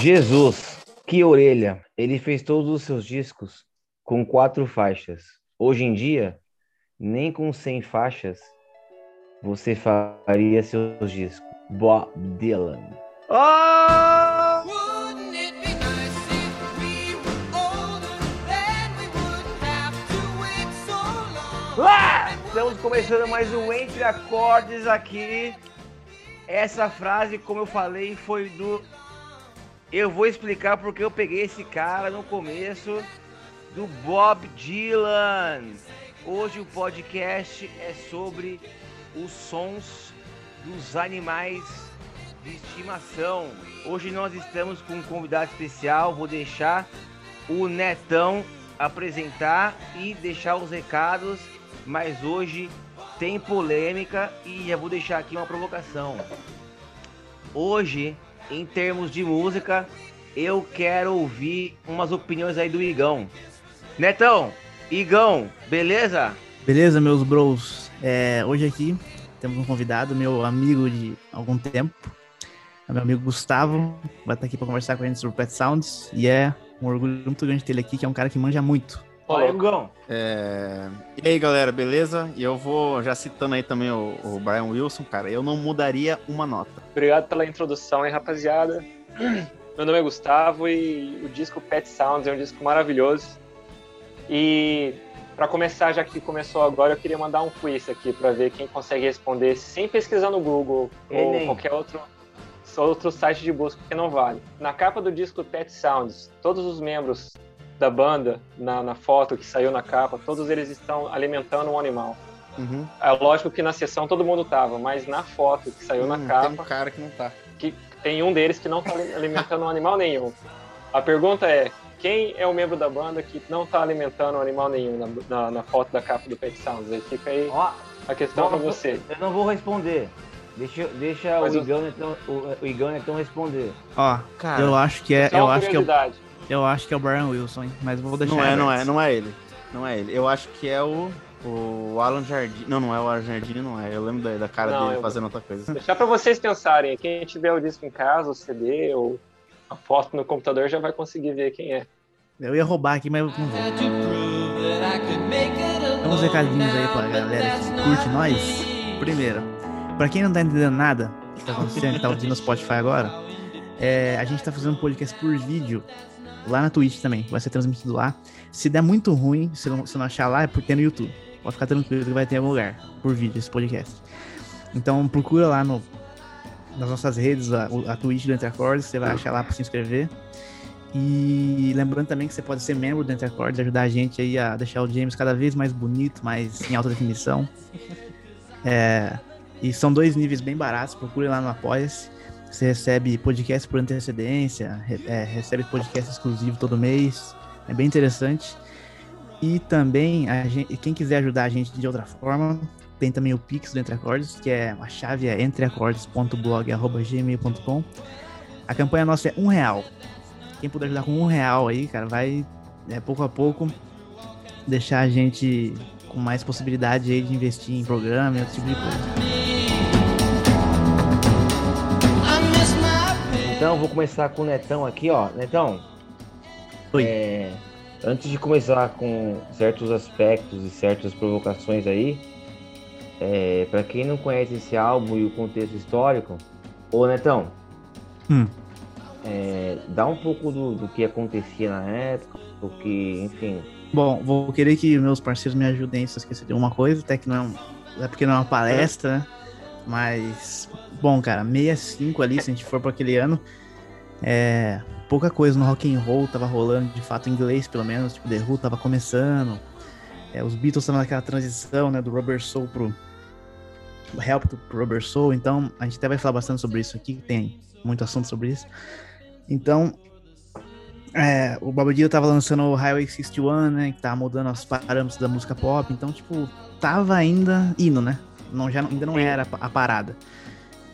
Jesus, que orelha! Ele fez todos os seus discos com quatro faixas. Hoje em dia, nem com 100 faixas você faria seus discos. Bob Dylan. Oh! Lá! Estamos começando mais um Entre Acordes aqui. Essa frase, como eu falei, foi do. Eu vou explicar porque eu peguei esse cara no começo do Bob Dylan. Hoje o podcast é sobre os sons dos animais de estimação. Hoje nós estamos com um convidado especial. Vou deixar o Netão apresentar e deixar os recados, mas hoje tem polêmica e já vou deixar aqui uma provocação. Hoje, em termos de música, eu quero ouvir umas opiniões aí do Igão. Netão, Igão, beleza? Beleza, meus bros? É, hoje aqui temos um convidado, meu amigo de algum tempo, é meu amigo Gustavo, vai estar aqui para conversar com a gente sobre Pet Sounds e é um orgulho muito grande ter ele aqui, que é um cara que manja muito. Olha, Igão. É... E aí, galera, beleza? E eu vou já citando aí também o, o Brian Wilson, cara. Eu não mudaria uma nota. Obrigado pela introdução aí, rapaziada. Meu nome é Gustavo e o disco Pet Sounds é um disco maravilhoso. E para começar, já que começou agora, eu queria mandar um quiz aqui para ver quem consegue responder sem pesquisar no Google ou qualquer outro outro site de busca que não vale. Na capa do disco Pet Sounds, todos os membros da banda, na, na foto que saiu na capa, todos eles estão alimentando um animal. Uhum. É lógico que na sessão todo mundo tava, mas na foto que saiu na Hum, capa, Tem um cara que não tá. que tem um deles que não está alimentando um animal nenhum. A pergunta é: quem é o membro da banda que não está alimentando um animal nenhum na, na- na foto da capa do Pet Sounds? Aí fica aí Ó, a questão para eu- você. Eu não vou responder. Deixa, deixa Mas o, eu- Igão, então, o, o Igão então responder. Ó, Cara, eu acho que é, eu acho que é. Eu acho que é o Brian Wilson, hein? mas vou deixar. não é, não é, não é ele. Não é ele. Eu acho que é o, o Alan Jardim. Não, não é o Alan Jardim, não é. Eu lembro da, da cara Não, dele eu- fazendo outra coisa. Deixar para vocês pensarem. Quem tiver o disco em casa, o CD ou a foto no computador já vai conseguir ver quem é. Eu ia roubar aqui, mas eu não vou. Tem uns recadinhos aí pra galera que curte nós. Primeiro, pra quem não tá entendendo nada que tá acontecendo, que tá ouvindo no Spotify agora, é, a gente tá fazendo um podcast por vídeo lá na Twitch também. Vai ser transmitido lá. Se der muito ruim, se não, se não achar lá, é porque tem no YouTube. Pode ficar tranquilo que vai ter em algum lugar por vídeo esse podcast. Então procura lá no, nas nossas redes, a, a Twitch do Entre Acordes, você vai achar lá pra se inscrever. E lembrando também que você pode ser membro do Entre Acordes, ajudar a gente aí a deixar o James cada vez mais bonito, mais em alta definição. É, e são dois níveis bem baratos, procure lá no Apoia-se. Você recebe podcast por antecedência, é, recebe podcast exclusivo todo mês. É bem interessante. E também, gente, quem quiser ajudar a gente de outra forma, tem também o Pix do Entre Acordes, que é a chave é entreacordes.blog.gmail.com. A campanha nossa é um real. Quem puder ajudar com um real aí, cara, vai é, pouco a pouco deixar a gente com mais possibilidade aí de investir em programa e outro tipo de coisa. Então, vou começar com o Netão aqui, ó. Netão, Oi. é, antes de começar com certos aspectos e certas provocações aí, é, para quem não conhece esse álbum e o contexto histórico, ô Netão, Hum. é, dá um pouco do, do que acontecia na época, o que, enfim, Bom, vou querer que meus parceiros me ajudem se eu esquecer de uma coisa, até que não é, é porque não é uma palestra, né? Mas, bom, cara, 65 ali, se a gente for para aquele ano, é, pouca coisa no rock and roll tava rolando, de fato, em inglês pelo menos, tipo, The Who tava começando, é, os Beatles estavam naquela transição, né, do Rubber Soul pro Help pro Rubber Soul, então a gente até vai falar bastante sobre isso aqui, que tem muito assunto sobre isso. Então, é, o Bob Dylan tava lançando o Highway 61, né? Que tava mudando os parâmetros da música pop. Então, tipo, tava ainda indo, né? Não, já, ainda não era a parada.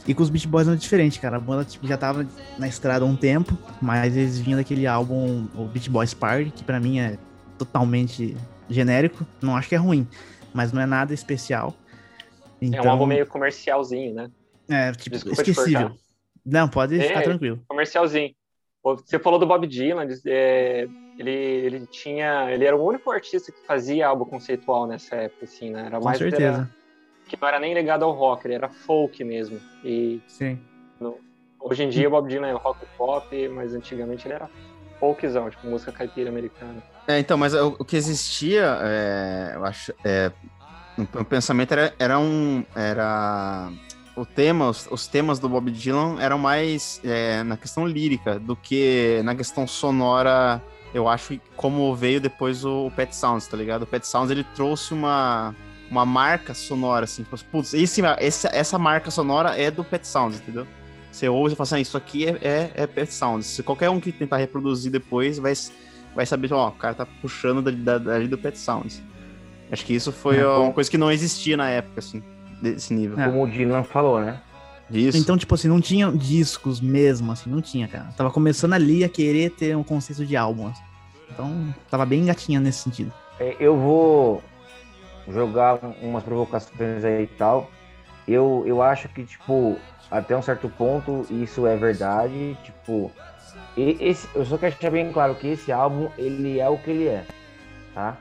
E com os Beach Boys não é diferente, cara. A banda tipo, já tava na estrada há um tempo, mas eles vinham daquele álbum, o Beach Boys Party, que pra mim é totalmente genérico. Não acho que é ruim, mas não é nada especial. Então, É um álbum meio comercialzinho, né? É, tipo, Desculpa esquecível. Não, pode É, ficar tranquilo. Comercialzinho. Você falou do Bob Dylan, é, ele, ele tinha, ele era o único artista que fazia álbum conceitual nessa época, assim, né? Era Com mais certeza. era- que não era nem ligado ao rock, ele era folk mesmo. E Sim. hoje em dia o Bob Dylan é rock e pop, mas antigamente ele era folkzão, tipo música caipira americana. É, então, mas o, o que existia, é, eu acho, é, no no pensamento era, era um, era o tema, os, os temas do Bob Dylan eram mais é, na questão lírica do que na questão sonora. Eu acho como veio depois o Pet Sounds, tá ligado? O Pet Sounds ele trouxe uma uma marca sonora assim, tipo, putz, esse, essa, essa marca sonora é do Pet Sounds, entendeu? Você ouve e fala assim, ah, isso aqui é, é, é Pet Sounds. Se qualquer um que tentar reproduzir depois vai vai saber, ó, o cara tá puxando dali, da- dali do Pet Sounds. Acho que isso foi É, uma coisa que não existia na época, assim, desse nível. É. Como o Dylan falou, né? Isso. Então, tipo assim, não tinha discos mesmo, assim, não tinha, cara. Tava começando ali a querer ter um conceito de álbum. assim. Então, tava bem gatinha nesse sentido. É, Eu vou jogar um- umas provocações aí e tal. Eu, eu acho que, tipo, até um certo ponto isso é verdade. Tipo, esse, eu só quero deixar bem claro que esse álbum, ele é o que ele é, tá?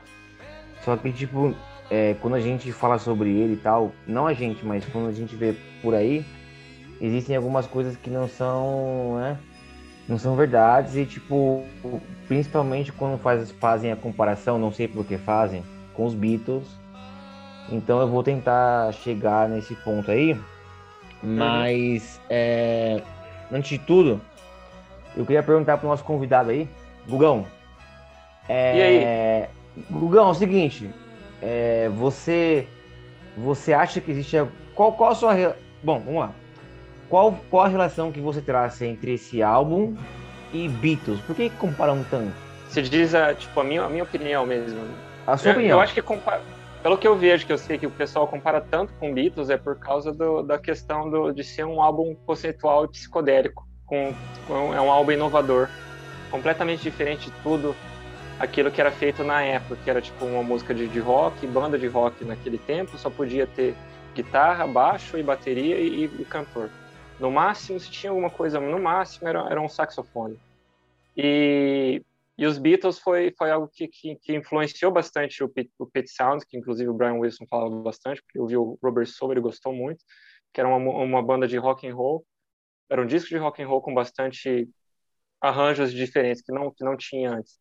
Só que, tipo, é, quando a gente fala sobre ele e tal, não a gente, mas quando a gente vê por aí, existem algumas coisas que não são, né? Não são verdades e, tipo, principalmente quando faz, fazem a comparação, não sei por que fazem, com os Beatles. Então eu vou tentar chegar nesse ponto aí. Mas, é, antes de tudo, eu queria perguntar pro nosso convidado aí, Gugão. É, E aí? Gugão, é o seguinte, é, você, você acha que existe. a- Qual, qual a sua. Bom, vamos lá. Qual, qual a relação que você traça entre esse álbum e Beatles? Por que comparam tanto? Se diz, a, tipo, a minha, a minha opinião mesmo. A sua Eu, opinião. eu acho que compara, pelo que eu vejo, que eu sei que o pessoal compara tanto com Beatles, é por causa do- da questão do- de ser um álbum conceitual e psicodélico. Com, com- é um álbum inovador, completamente diferente de tudo aquilo que era feito na época, que era tipo uma música de, de rock, banda de rock naquele tempo, só podia ter guitarra, baixo e bateria e, e cantor. No máximo, se tinha alguma coisa, no máximo era, era um saxofone. E e os Beatles foi, foi algo que, que, que influenciou bastante o, Pete- o Pete Sounds, que inclusive o Brian Wilson falava bastante, porque eu vi o Robert Soul, ele gostou muito, que era uma, uma banda de rock and roll, era um disco de rock and roll com bastante arranjos diferentes que não que não tinha antes.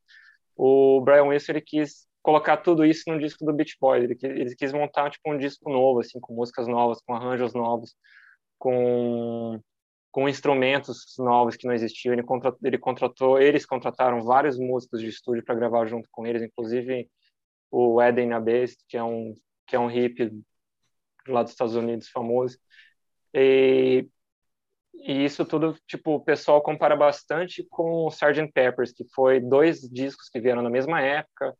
O Brian Wilson ele quis colocar tudo isso num disco do Beach Boys, ele, ele quis montar tipo um disco novo assim, com músicas novas, com arranjos novos, com com instrumentos novos que não existiam. Ele contratou, ele contratou, eles contrataram vários músicos de estúdio para gravar junto com eles, inclusive o Eden Abest, que é um que é um hippie lá dos Estados Unidos famoso. E, e isso tudo, tipo, o pessoal compara bastante com o Sgt. Peppers, que foi dois discos que vieram na mesma época.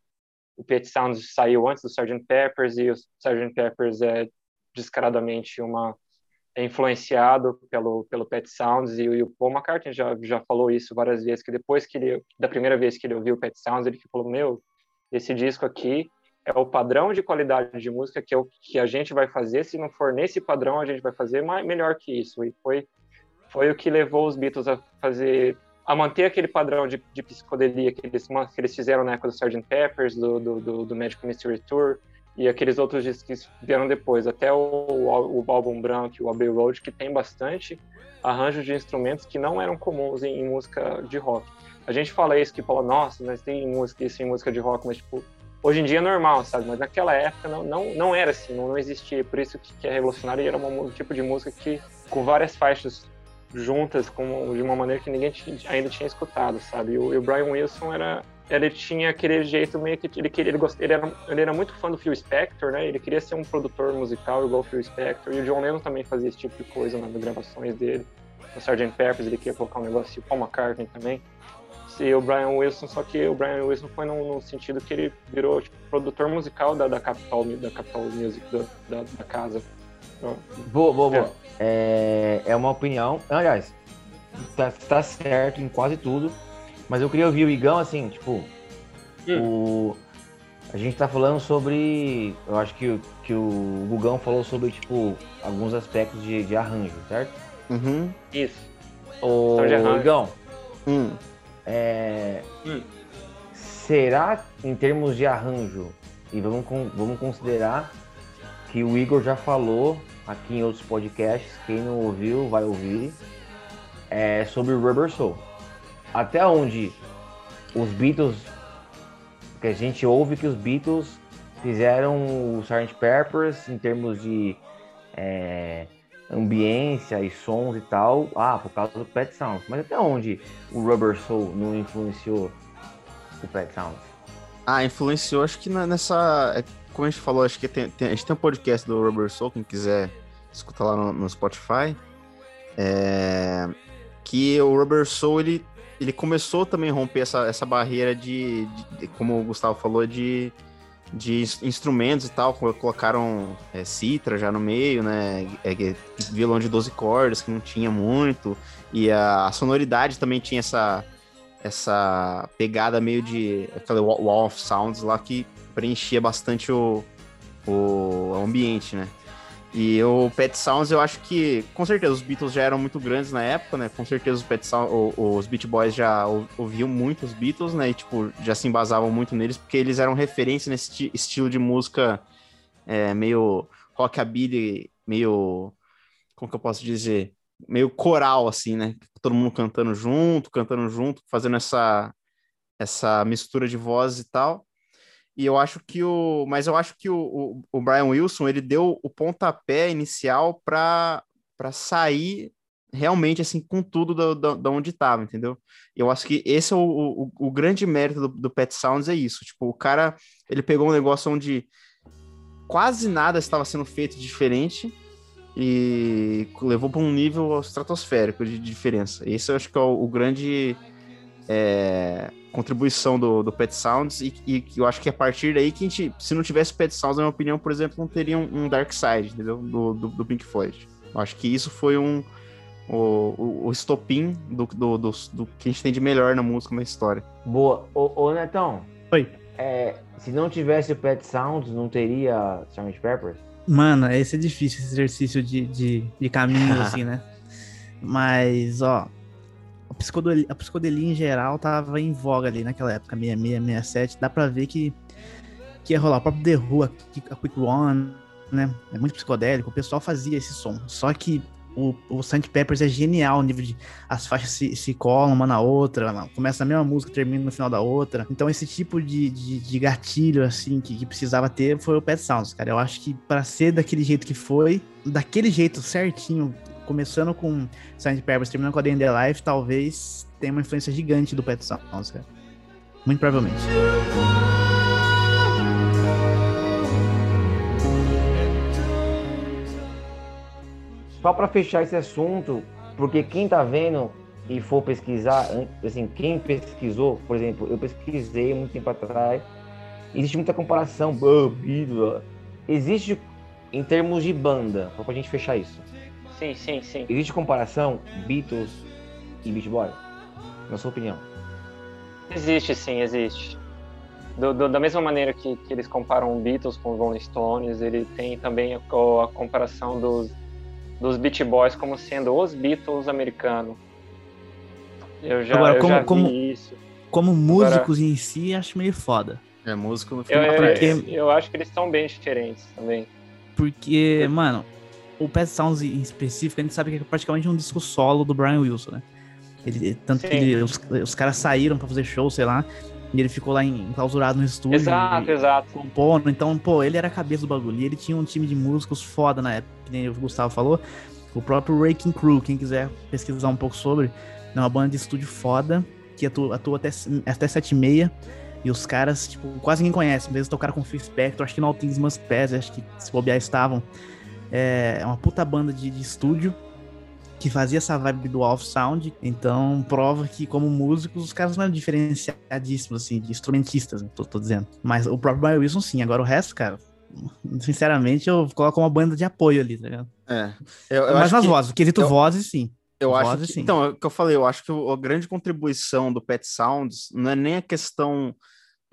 O Pet Sounds saiu antes do Sgt. Peppers e o Sgt. Peppers é descaradamente uma é influenciado pelo pelo Pet Sounds e, e o Paul McCartney já já falou isso várias vezes que depois que ele da primeira vez que ele ouviu o Pet Sounds ele falou meu esse disco aqui é o padrão de qualidade de música que é o que a gente vai fazer. Se não for nesse padrão a gente vai fazer mais, melhor que isso. E foi foi o que levou os Beatles a fazer a manter aquele padrão de, de psicodelia que eles que eles fizeram na época do Sgt. Peppers do do, do, do Magic Mystery Tour e aqueles outros discos que vieram depois, até o, o, o álbum branco o Abbey Road, que tem bastante arranjos de instrumentos que não eram comuns em, em música de rock. A gente fala isso, que fala, nossa, mas tem música, isso em música de rock, mas tipo, hoje em dia é normal, sabe? Mas naquela época não, não, não era assim, não, não existia. Por isso que, que é revolucionário e era um tipo de música que, com várias faixas juntas, com, de uma maneira que ninguém ainda tinha escutado, sabe? E o, e o Brian Wilson era ele tinha aquele jeito meio que ele queria, ele, gost, ele, era, ele era muito fã do Phil Spector, né? Ele queria ser um produtor musical igual o Phil Spector. E o John Lennon também fazia esse tipo de coisa nas gravações dele. No Sgt. Peppers ele queria colocar um negócio, o Paul McCartney também. E o Brian Wilson, só que o Brian Wilson foi no, sentido que ele virou tipo, produtor musical da, da Capital da Capital Music da, da, da casa. Então, Boa, boa, boa. É, é uma opinião. Aliás, tá, tá certo em quase tudo. Mas eu queria ouvir o Igão assim, tipo. O, a gente tá falando sobre. Eu acho que, o- que o Gugão falou sobre, tipo, alguns aspectos de, de arranjo, certo? Uhum. Isso. Arranjo. Igão, Hum. é, Hum. será em termos de arranjo, e vamos, vamos considerar que o Igor já falou aqui em outros podcasts, quem não ouviu vai ouvir, é sobre o Rubber Soul. Até onde os Beatles, que a gente ouve que os Beatles fizeram o Sgt. Peppers em termos de é, ambiência e sons e tal, ah, por causa do Pet Sounds. Mas até onde o Rubber Soul não influenciou o Pet Sounds? Ah, influenciou, acho que nessa. é, Como a gente falou, acho que tem, tem- a gente tem um podcast do Rubber Soul, quem quiser escutar lá no, no Spotify. é, que o Rubber Soul ele, ele começou também a romper essa, essa barreira de, de- como o Gustavo falou, de, de ins- instrumentos e tal. colo- Colocaram é, citra já no meio, né? é, é, violão de 12 cordas, que não tinha muito. E a, a sonoridade também tinha essa essa pegada meio de aquela wa- wall of sounds lá que preenchia bastante o, o ambiente, né? E o Pet Sounds, eu acho que, com certeza, os Beatles já eram muito grandes na época, né? Com certeza os Pet Sounds, os Beat Boys já ou- ouviam muito os Beatles, né? E, tipo, já se embasavam muito neles, porque eles eram referência nesse esti- estilo de música é, meio rockabilly, meio... Como que eu posso dizer? Meio coral, assim, né? Todo mundo cantando junto, cantando junto, fazendo essa, essa mistura de vozes e tal. E eu acho que o. Mas eu acho que o, o, o Brian Wilson ele deu o pontapé inicial para sair realmente assim com tudo da, da, onde estava, entendeu? Eu acho que esse é o, o, o grande mérito do, do Pet Sounds, é isso. Tipo, o cara ele pegou um negócio onde quase nada estava sendo feito diferente e levou para um nível estratosférico de diferença. Esse eu acho que é o, o grande é, contribuição do, do Pet Sounds e, e que eu acho que a partir daí que a gente, se não tivesse Pet Sounds, na minha opinião, por exemplo, não teria um, um Dark Side, entendeu? Do, do, do Pink Floyd. Eu acho que isso foi um o, o, o estopim do, do, do, do que a gente tem de melhor na música, na história. Boa. Ô, ô Netão. Oi. É, se não tivesse o Pet Sounds, não teria Sgt. Peppers? Mano, esse é difícil, esse exercício de, de, de caminho, assim, né? Mas, ó, psicodelia, a psicodelia em geral tava em voga ali naquela época, 66, 67. Dá pra ver que, que ia rolar. O próprio The Who, a, a Quick One, né? É muito psicodélico. O pessoal fazia esse som. Só que o, o St. Peppers é genial, o nível de. As faixas se, se colam uma na outra, começa a mesma música, termina no final da outra. Então, esse tipo de, de, de gatilho, assim, que, que precisava ter foi o Pet Sounds, cara. Eu acho que para ser daquele jeito que foi, daquele jeito certinho, começando com St. Peppers, terminando com a Day in the Life, talvez tenha uma influência gigante do Pet Sounds, cara. Muito provavelmente. Só pra fechar esse assunto, porque quem tá vendo e for pesquisar, assim, quem pesquisou, por exemplo, eu pesquisei muito tempo atrás, existe muita comparação, existe em termos de banda, só pra gente fechar isso, Sim, sim, sim. existe comparação Beatles e Beach Boy? Na sua opinião? Existe, sim, existe. Do- do- da mesma maneira que, que eles comparam Beatles com Rolling Stones, ele tem também a, a comparação dos, dos Beach Boys como sendo os Beatles americanos. Eu já, Agora, eu como- já vi como- isso. Como músicos em si, acho meio foda. É músico no Eu, filme. eu, porque- eu- eu acho que eles são bem diferentes também. Porque, mano, o Pet Sounds em específico, a gente sabe que é praticamente um disco solo do Brian Wilson, né? Ele, tanto que Sim. ele- os, os caras saíram pra fazer show, sei lá, e ele ficou lá enclausurado no estúdio. Exato, exato. compondo. Então, pô, ele era a cabeça do bagulho. E ele tinha um time de músicos foda na época, que nem o Gustavo falou. O próprio Raking Crew, quem quiser pesquisar um pouco sobre, é uma banda de estúdio foda, que atua, atua até, até 7 e meia. E os caras, tipo, quase ninguém conhece. Às vezes tocaram com o Phil Spector, acho que no All Things Must Pass, acho que se bobear estavam. É uma puta banda de, de estúdio que fazia essa vibe do off sound. Então, prova que, como músicos, os caras não eram diferenciadíssimos, assim, de instrumentistas, né, tô, tô dizendo. Mas o próprio Brian Wilson, sim. Agora o resto, cara, sinceramente, eu coloco uma banda de apoio ali, tá ligado? É. Eu, eu Mas nas que- vozes, o quesito eu- vozes, sim. Eu acho que, sim. então, é o que eu falei, eu acho que a grande contribuição do Pet Sounds não é nem a questão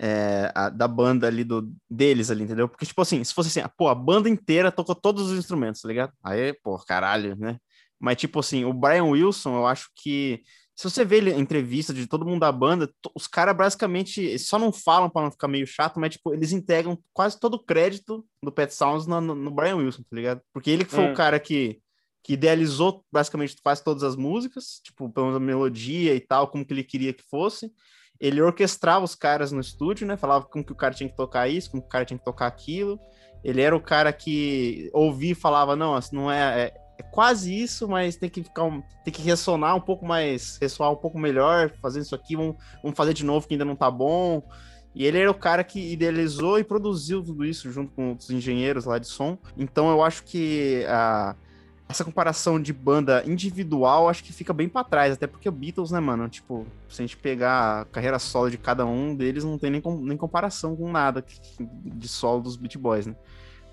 é, a- da banda ali, do, deles ali, entendeu? Porque, tipo assim, se fosse assim, pô, a banda inteira tocou todos os instrumentos, tá ligado? Aí, pô, caralho, né? Mas, tipo assim, o Brian Wilson, eu acho que Se você vê em entrevista de todo mundo da banda, os caras basicamente só não falam pra não ficar meio chato, mas tipo, eles entregam quase todo o crédito do Pet Sounds no, no- Brian Wilson, tá ligado? Porque ele que foi Hum. o cara que, que idealizou basicamente quase todas as músicas, tipo, pelo menos a melodia e tal, como que ele queria que fosse. Ele orquestrava os caras no estúdio, né? Falava como que o cara tinha que tocar isso, como que o cara tinha que tocar aquilo. Ele era o cara que ouvia e falava, não, assim, não é, é, é quase isso, mas tem que ficar um- tem que ressonar um pouco mais, ressoar um pouco melhor, fazendo isso aqui, vamos, vamos fazer de novo que ainda não tá bom. E ele era o cara que idealizou e produziu tudo isso junto com os engenheiros lá de som. Então eu acho que a essa comparação de banda individual acho que fica bem pra trás, até porque o Beatles, né, mano? Tipo, se a gente pegar a carreira solo de cada um deles, não tem nem, com- nem comparação com nada de solo dos Beat Boys, né?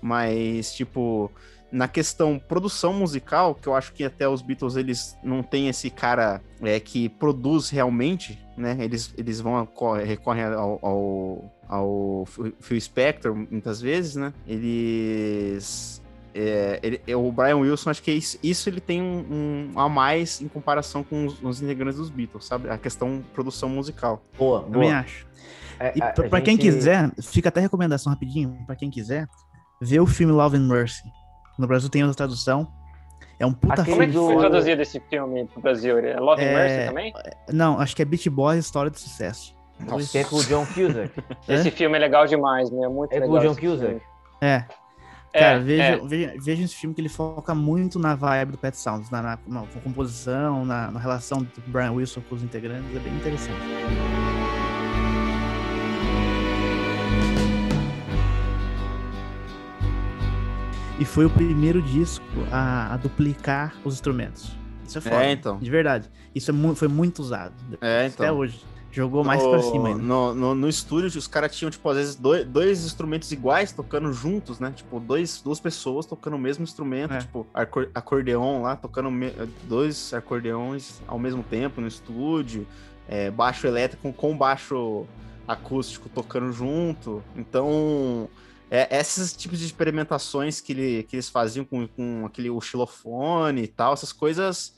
Mas, tipo, na questão produção musical, que eu acho que até os Beatles eles não têm esse cara é, que produz realmente, né? Eles, eles vão recorrem ao, ao, ao Phil Spector muitas vezes, né? Eles é, ele- o Brian Wilson, acho que é isso, isso ele tem um, um a mais em comparação com os, os integrantes dos Beatles, sabe? A questão produção musical. Boa, Também boa. acho. É, E a- pra, a pra quem gente- quiser, fica até recomendação rapidinho, pra quem quiser, ver o filme Love and Mercy. No Brasil tem outra tradução. É um puta Como é que foi do- traduzido esse filme pro Brasil? É Love and É, Mercy também? Não, acho que é Beach Boys História de Sucesso. Que é com o John Cusack. É? Esse filme é legal demais, né? É muito É com legal. o John filme. Cusack. É, É, cara, veja, é. veja, veja esse filme que ele foca muito na vibe do Pet Sounds, na, na- na composição, na, na relação do Brian Wilson com os integrantes, é bem interessante. E foi o primeiro disco a, a duplicar os instrumentos. Isso é foda. É, então. De verdade. Isso é mu- foi muito usado. É, Até então. hoje. Jogou mais no, pra cima ainda. No, no, no estúdio, os caras tinham, tipo, às vezes, dois, dois instrumentos iguais tocando juntos, né? Tipo, dois, duas pessoas tocando o mesmo instrumento, É. tipo, acor- acordeon lá, tocando me- dois acordeões ao mesmo tempo no estúdio, é, baixo elétrico com baixo acústico tocando junto. Então, é, esses tipos de experimentações que, ele, que eles faziam com, com aquele xilofone e tal, essas coisas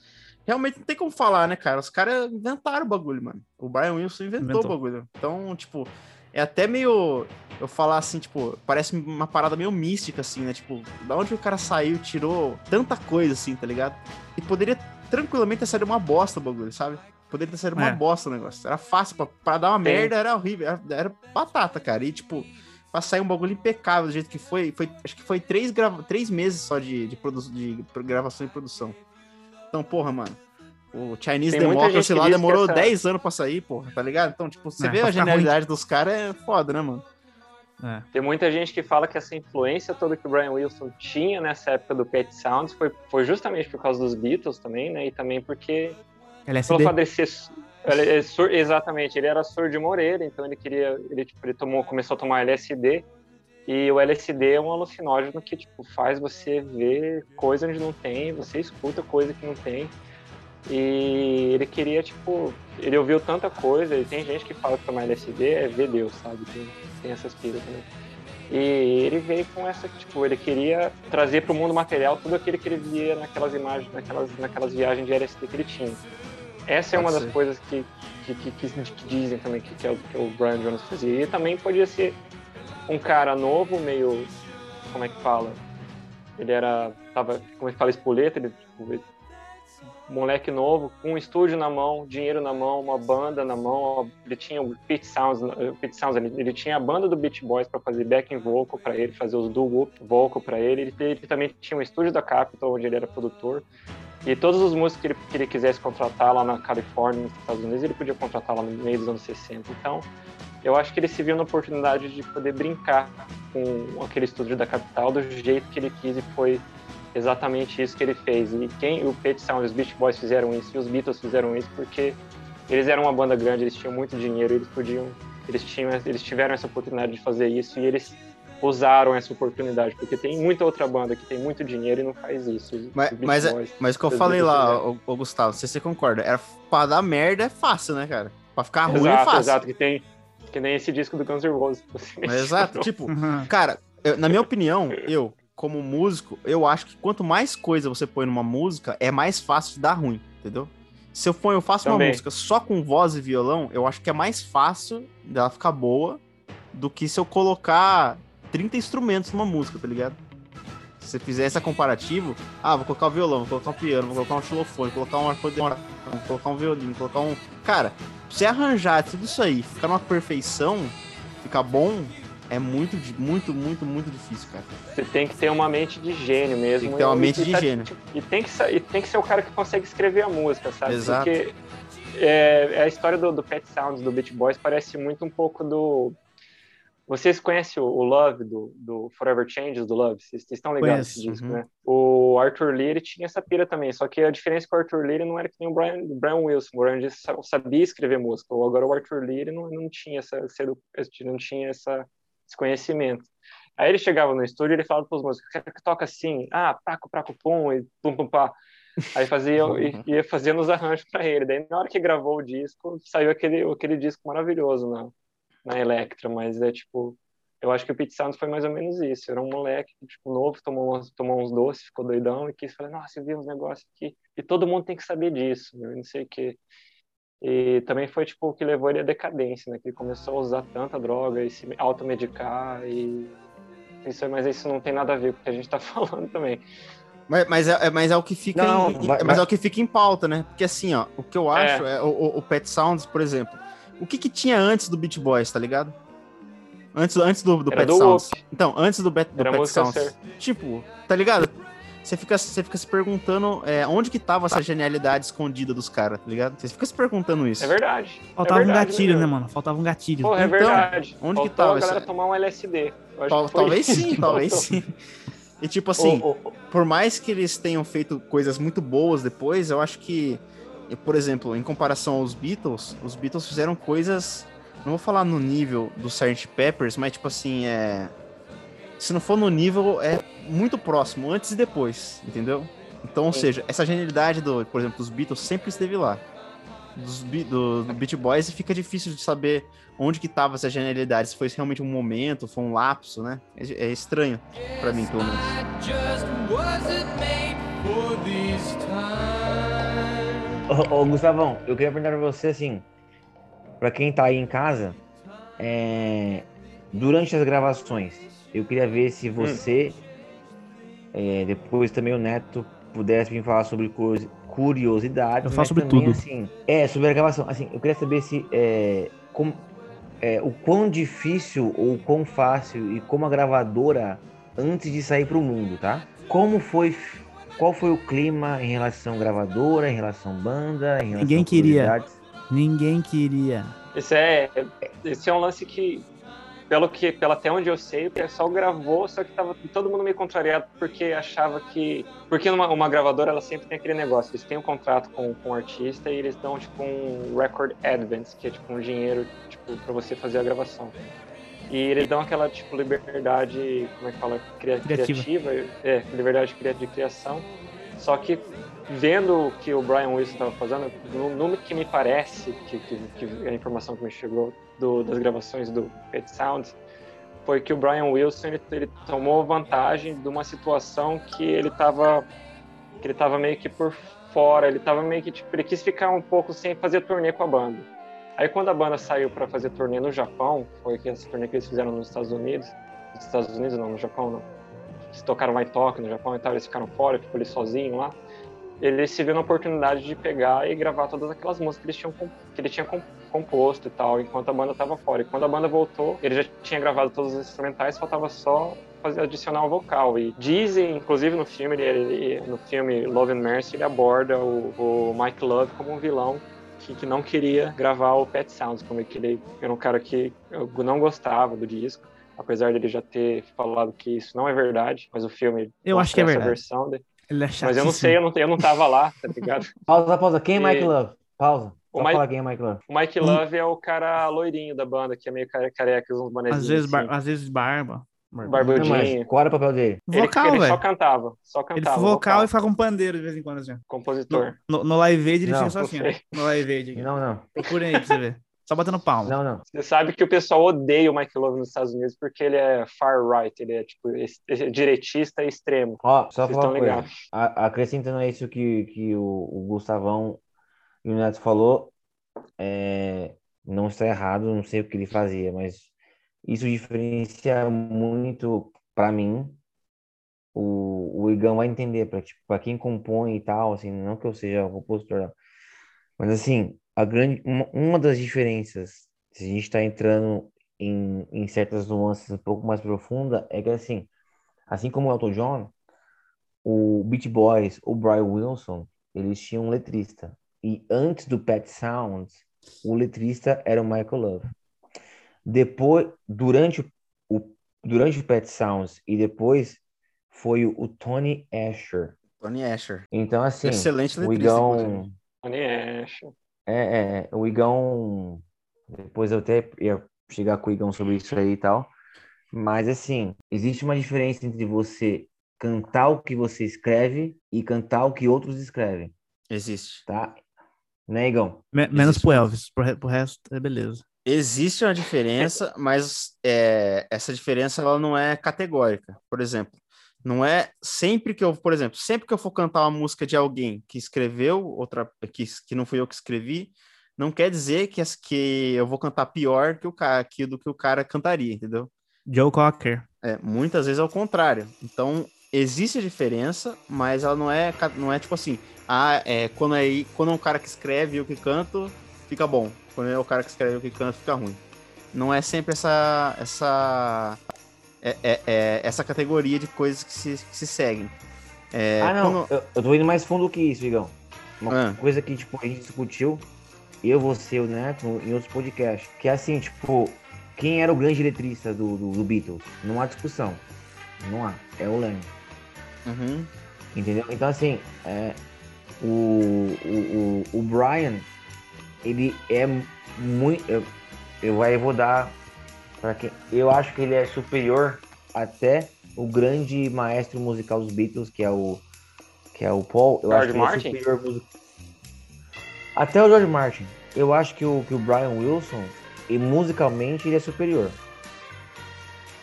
realmente não tem como falar, né, cara? Os caras inventaram o bagulho, mano. O Brian Wilson inventou, Inventou. o bagulho. Então, tipo, é até meio. Eu falar assim, tipo, parece uma parada meio mística, assim, né? Tipo, da onde o cara saiu, tirou tanta coisa, assim, tá ligado? E poderia tranquilamente ter saído uma bosta o bagulho, sabe? Poderia ter saído uma É. bosta o negócio. Era fácil, pra, pra dar uma Sim. merda era horrível. Era, era batata, cara. E, tipo, pra sair um bagulho impecável do jeito que foi, foi acho que foi três, grava três meses só de, de, produ de gravação e produção. Então, porra, mano. O Chinese Tem Democracy lá demorou essa- 10 anos pra sair, porra, tá ligado? Então, tipo, você É, vê a genialidade dos caras é foda, né, mano? É. Tem muita gente que fala que essa influência toda que o Brian Wilson tinha nessa época do Pet Sounds foi, foi justamente por causa dos Beatles também, né? E também porque pelo LSD. fato dele ser su- ele é sur- exatamente, ele era surdo moreira, então ele queria, ele, tipo, ele tomou, começou a tomar LSD e o LSD é um alucinógeno que tipo faz você ver coisa onde não tem, você escuta coisa que não tem. E ele queria, tipo, ele ouviu tanta coisa, e tem gente que fala que tomar LSD é ver Deus, sabe? Tem, tem essas piras também. E ele veio com essa, tipo, ele queria trazer para o mundo material tudo aquilo que ele via naquelas imagens, naquelas, naquelas viagens de LSD que ele tinha. Essa é Pode uma das ser. coisas que, que, que, que- que dizem também que, que, é o, que o Brian Jones fazia. E também podia ser um cara novo, meio. Como é que fala? Ele era. Tava, como é que fala, espoleta, ele, tipo, ele- moleque novo, com um estúdio na mão, dinheiro na mão, uma banda na mão. Ele tinha o Pete Sounds, Pete Sounds ele, ele tinha a banda do Beach Boys para fazer backing vocal para ele, fazer os duo vocal para ele. ele. Ele também tinha um estúdio da Capitol, onde ele era produtor. E todos os músicos que ele, que ele quisesse contratar lá na Califórnia, nos Estados Unidos, ele podia contratar lá no meio dos anos 60. Então, eu acho que ele se viu na oportunidade de poder brincar com aquele estúdio da capital do jeito que ele quis e foi exatamente isso que ele fez. E quem o Pet Sound, os Beach Boys fizeram isso e os Beatles fizeram isso porque eles eram uma banda grande, eles tinham muito dinheiro, eles podiam, eles tinham, eles tiveram essa oportunidade de fazer isso e eles usaram essa oportunidade, porque tem muita outra banda que tem muito dinheiro e não faz isso. Mas, mas, é- Boys. mas o que eu falei lá, ô, ô, Gustavo, não sei se você concorda, era pra dar merda é fácil, né, cara? Pra ficar ruim é exato, fácil. exato, que tem que nem esse disco do Guns N' Roses. você Mas exato, tipo. Cara, eu- na minha opinião, eu, como músico, eu acho que quanto mais coisa você põe numa música, é mais fácil de dar ruim, entendeu? Se eu ponho, eu faço uma Também. música só com voz e violão, eu acho que é mais fácil dela ficar boa do que se eu colocar 30 instrumentos numa música, tá ligado? Se você fizer esse comparativo, ah, vou colocar o violão, vou colocar um piano, vou colocar um xilofone, vou colocar um acordeon, vou colocar um violino, vou colocar um. Cara, você arranjar tudo isso aí, ficar numa perfeição, ficar bom, é muito, muito, muito, muito difícil, cara. Você tem que ter uma mente de gênio mesmo. Tem que ter uma E- mente e de tá- gênio. E tem, que, e tem que ser o cara que consegue escrever a música, sabe? Exato. Porque é, a história do, do Pet Sounds, do Beach Boys, parece muito um pouco do... Vocês conhecem o, Love, do, do Forever Changes, do Love? Vocês, vocês estão ligados nesse disco, uhum. né? O Arthur Lee, ele tinha essa pira também, só que a diferença é que o Arthur Lee não era que nem o Brian, Brian Wilson. O Brian Wilson sa- sabia escrever música, agora o Arthur Lee não, não tinha essa, não tinha essa, esse conhecimento. Aí ele chegava no estúdio e ele falava para os músicos, quero que toca assim, ah, praco, praco, pum, e pum, pum, pá. Aí fazia, e- ia fazendo os arranjos para ele. Daí na hora que gravou o disco, saiu aquele, aquele disco maravilhoso na, na Electra, mas é tipo, eu acho que o Pete Sounds foi mais ou menos isso. Era um moleque, tipo, novo, tomou, uns- tomou uns doces, ficou doidão e quis falar, nossa, eu vi uns negócios aqui. E todo mundo tem que saber disso, meu, não sei o quê. E também foi, tipo, o que levou ele à decadência, né? Que ele começou a usar tanta droga e se automedicar e... Isso, mas isso não tem nada a ver com o que a gente tá falando também. Mas, mas, é, é- mas é o que fica Não, em, vai- mas vai- é o que fica em pauta, né? Porque assim, ó, o que eu acho é, o, o- o Pet Sounds, por exemplo. O que que tinha antes do Beach Boys, tá ligado? Antes, antes do, do Era Pet do Sounds. Whoop. Então, antes do, Bet- do Era Pet Sounds. ser- Tipo, tá ligado? Você fica, você fica se perguntando é, onde que tava essa genialidade escondida dos caras, tá ligado? Você fica se perguntando isso. É verdade. Faltava é um verdade, gatilho, meu. né, mano? Faltava um gatilho. Porra, é Então, verdade. onde que Faltou tava a galera essa- tomar um LSD. Tal- que talvez isso sim, que talvez sim. E tipo assim, O- o- por mais que eles tenham feito coisas muito boas depois, eu acho que, por exemplo, em comparação aos Beatles, os Beatles fizeram coisas, não vou falar no nível do Sgt. Peppers, mas tipo assim, é se não for no nível, é muito próximo, antes e depois, entendeu? Então, ou Sim. seja, essa genialidade, do, por exemplo, dos Beatles sempre esteve lá. Dos, Be- do, do Beat Boys fica difícil de saber onde que tava essa genialidade, se foi realmente um momento, foi um lapso, né? É, é estranho, pra mim, pelo menos. Ô, ô, Gustavão, eu queria perguntar pra você assim, pra quem tá aí em casa, é, durante as gravações, eu queria ver se você, é, depois também o Neto, pudesse me falar sobre curiosi- curiosidades. Eu falo mas sobre também, tudo. Assim, é, sobre a gravação. Assim, eu queria saber se é, como, é, o quão difícil ou quão fácil e como a gravadora antes de sair pro mundo, tá? Como foi qual foi o clima em relação gravadora, em relação banda, em relação Ninguém queria. Ninguém queria. Esse é, esse é um lance que, pelo que, pelo até onde eu sei, o pessoal gravou, só que tava todo mundo meio contrariado porque achava que, porque uma, uma gravadora ela sempre tem aquele negócio, eles têm um contrato com, com o artista e eles dão tipo um record advance, que é tipo um dinheiro tipo para você fazer a gravação. E eles dão aquela tipo liberdade, como é que fala, Cria- Criativa. criativa, é, liberdade de criação. Só que vendo o que o Brian Wilson estava fazendo, no, no que me parece, que, que, que a informação que me chegou do- das gravações do Pet Sounds, foi que o Brian Wilson ele, ele tomou vantagem de uma situação que ele estava que ele tava meio que por fora, ele estava meio que tipo, ele quis ficar um pouco sem fazer turnê com a banda. Aí quando a banda saiu para fazer turnê no Japão, foi essa turnê que eles fizeram nos Estados Unidos, nos Estados Unidos não, no Japão não. Eles tocaram lá em Tóquio, no Japão e tal, eles ficaram fora, ficou ele sozinho lá ele se viu na oportunidade de pegar e gravar todas aquelas músicas que, eles tinham, que ele tinha com- composto e tal, enquanto a banda estava fora. E quando a banda voltou, ele já tinha gravado todos os instrumentais, faltava só fazer o vocal. E dizem, inclusive no filme, ele, ele- no filme Love and Mercy, ele aborda o, o Mike Love como um vilão que, que não queria gravar o Pet Sounds, como que ele era um cara que eu não gostava do disco. Apesar dele já ter falado que isso não é verdade, mas o filme Eu acho que é verdade. versão dele. Ele é Mas eu não sei, eu não, eu não tava lá, tá ligado? Pausa, pausa. Quem é E- Mike Love? Pausa. O Mike- falar quem é Mike Love. O Mike Love é o cara loirinho da banda, que é meio care- careca, uns bonezinhos. Às vezes, bar- assim. às vezes barba. Barbudinho. Qual era o papel dele? Ele, Vocal, ele só velho. cantava, só Ele cantava. foi vocal, e fica com pandeiro de vez em quando, assim. compositor. No, no, no Live Aid ele Não, tinha só assim, ó. No Live Aid aqui. Não, não. Procurem aí pra você ver. Só batendo palma. Não, não. Você sabe que o pessoal odeia o Mike Love nos Estados Unidos porque ele é far right, ele é tipo direitista extremo. Ó, só Vocês falar uma coisa. A- Acrescentando a isso que, que o, o Gustavão e o Neto falou, é, não está errado, não sei o que ele fazia, mas isso diferencia muito para mim. O, o Igão vai entender, para tipo, pra quem compõe e tal, assim, não que eu seja compositor, mas assim, a grande, uma, uma das diferenças, se a gente está entrando em, em certas nuances um pouco mais profunda, é que assim, assim como o Elton John, o Beach Boys, o Brian Wilson, eles tinham um letrista. E antes do Pet Sounds, o letrista era o Michael Love. Depois, durante o, durante o Pet Sounds e depois foi o, o Tony Asher. Tony Asher. Então, assim, Excelente o letrista, Igão. Tony Ash. é, é, o Igão, depois eu até ia chegar com o Igão sobre isso aí e tal, mas assim, existe uma diferença entre você cantar o que você escreve e cantar o que outros escrevem, Existe. tá? Né, Igão? Me- menos Existe pro. Elvis, pro, re- pro resto é beleza. Existe uma diferença, mas é, essa diferença ela não é categórica. Por exemplo, não é sempre que eu, por exemplo, sempre que eu for cantar uma música de alguém que escreveu, outra que, que não fui eu que escrevi, não quer dizer que, as- que eu vou cantar pior que o cara, que do que o cara cantaria, entendeu? Joe Cocker. É, muitas vezes é o contrário. Então, existe a diferença, mas ela não é, não é tipo assim, ah, é, quando, é, quando é um cara que escreve e eu que canto, fica bom. Quando é o cara que escreve eu que canto, fica ruim. Não é sempre essa essa é- é- é essa categoria de coisas que se, que se seguem. É, ah, não, quando- eu, eu tô indo mais fundo que isso, Igão. Uma Ah. coisa que, tipo, a gente discutiu, eu, você, o Neto, em outros podcasts, que é assim, tipo, quem era o grande letrista do, do, do Beatles? Não há discussão. Não há. É o Lennon. Uhum. Entendeu? Então, assim, é, o, o, o, o Brian, ele é muito. Eu, eu, vai- eu vou dar. Pra quem, eu acho que ele é superior até o grande maestro musical dos Beatles, que é o, que é o Paul. Eu George acho que Martin? ele é superior music- Até o George Martin. Eu acho que o, que o Brian Wilson, e musicalmente, ele é superior.